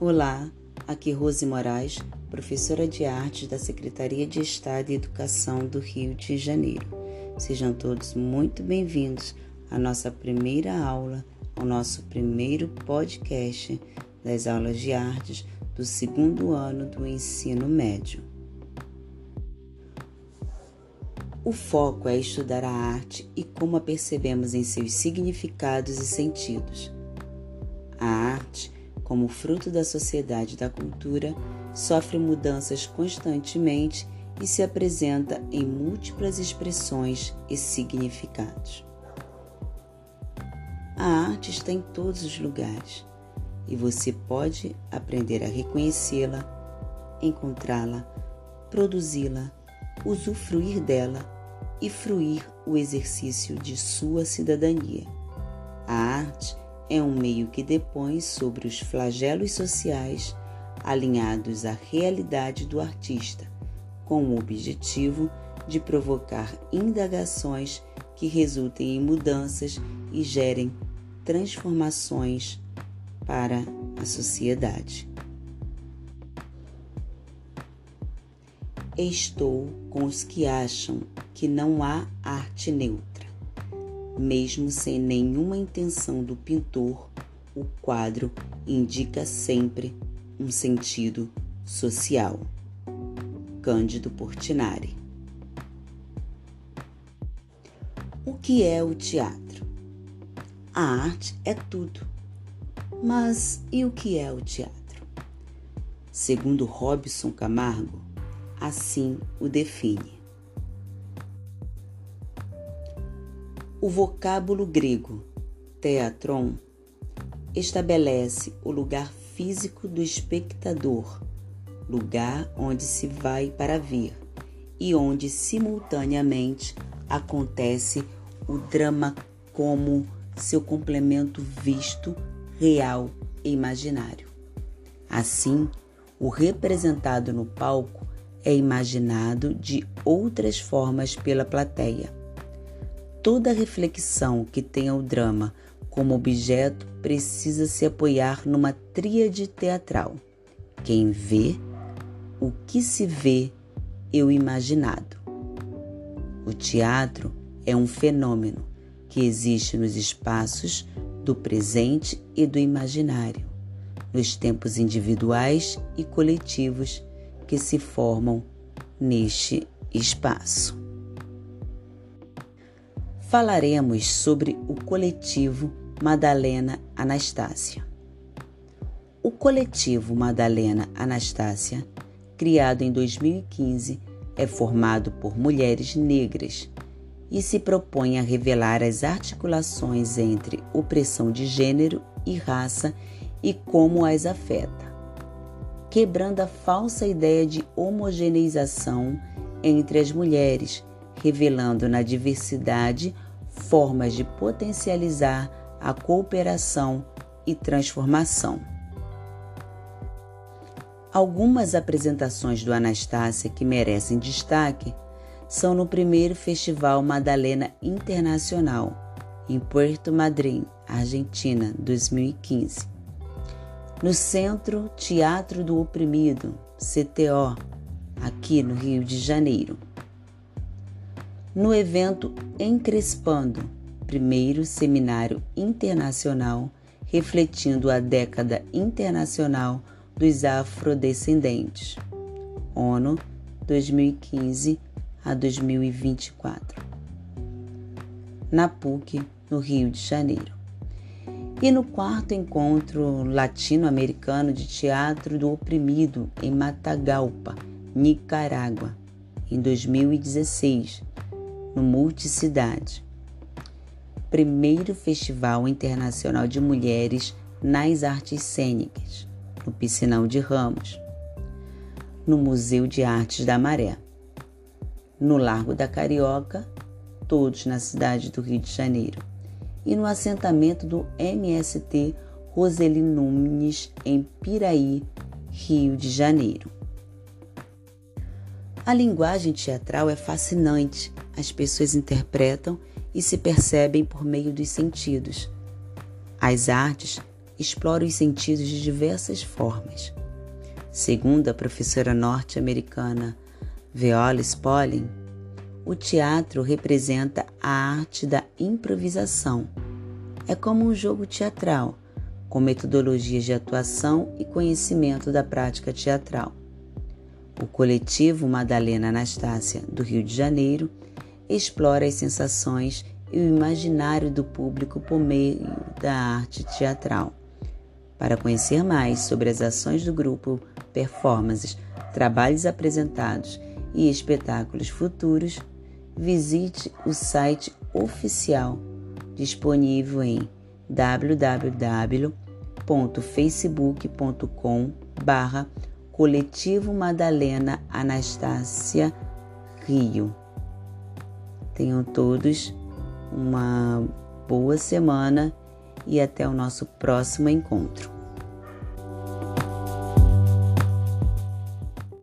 Olá, aqui Rose Moraes, professora de artes da Secretaria de Estado e Educação do Rio de Janeiro. Sejam todos muito bem-vindos à nossa primeira aula, ao nosso primeiro podcast das aulas de artes do segundo ano do ensino médio. O foco é estudar a arte e como a percebemos em seus significados e sentidos. A arte, como fruto da sociedade e da cultura, sofre mudanças constantemente e se apresenta em múltiplas expressões e significados. A arte está em todos os lugares e você pode aprender a reconhecê-la, encontrá-la, produzi-la, usufruir dela e fruir o exercício de sua cidadania. A arte é um meio que depõe sobre os flagelos sociais alinhados à realidade do artista, com o objetivo de provocar indagações que resultem em mudanças e gerem transformações para a sociedade. Estou com os que acham que não há arte neutra. Mesmo sem nenhuma intenção do pintor, o quadro indica sempre um sentido social. Cândido Portinari. O que é o teatro? A arte é tudo. Mas e o que é o teatro? Segundo Robson Camargo, assim o define. O vocábulo grego teatron estabelece o lugar físico do espectador, lugar onde se vai para ver e onde simultaneamente acontece o drama como seu complemento visto, real e imaginário. Assim, o representado no palco é imaginado de outras formas pela plateia. Toda reflexão que tenha o drama como objeto precisa se apoiar numa tríade teatral. Quem vê, o que se vê e o imaginado. O teatro é um fenômeno que existe nos espaços do presente e do imaginário, nos tempos individuais e coletivos que se formam neste espaço. Falaremos sobre o coletivo Madalena Anastácia. O coletivo Madalena Anastácia, criado em 2015, é formado por mulheres negras e se propõe a revelar as articulações entre opressão de gênero e raça e como as afeta, quebrando a falsa ideia de homogeneização entre as mulheres, revelando na diversidade formas de potencializar a cooperação e transformação. Algumas apresentações do Anastácia que merecem destaque são no primeiro Festival Madalena Internacional, em Puerto Madryn, Argentina, 2015. No Centro Teatro do Oprimido, CTO, aqui no Rio de Janeiro. No evento Encrespando, primeiro seminário internacional refletindo a década internacional dos afrodescendentes. ONU 2015 a 2024. Na PUC, no Rio de Janeiro. E no quarto encontro latino-americano de teatro do oprimido em Matagalpa, Nicarágua, em 2016, no Multicidade primeiro Festival Internacional de Mulheres nas Artes Cênicas, no Piscinão de Ramos, no Museu de Artes da Maré, no Largo da Carioca, todos na cidade do Rio de Janeiro, e no assentamento do MST Roseli Nunes, em Piraí, Rio de Janeiro. A linguagem teatral é fascinante. As pessoas interpretam e se percebem por meio dos sentidos. As artes explora os sentidos de diversas formas. Segundo a professora norte-americana Viola Spolin, o teatro representa a arte da improvisação. É como um jogo teatral, com metodologias de atuação e conhecimento da prática teatral. O coletivo Madalena Anastácia, do Rio de Janeiro, explora as sensações e o imaginário do público por meio da arte teatral. Para conhecer mais sobre as ações do grupo, performances, trabalhos apresentados e espetáculos futuros, visite o site oficial disponível em www.facebook.com barra Coletivo Madalena Anastácia Rio. Tenham todos uma boa semana e até o nosso próximo encontro.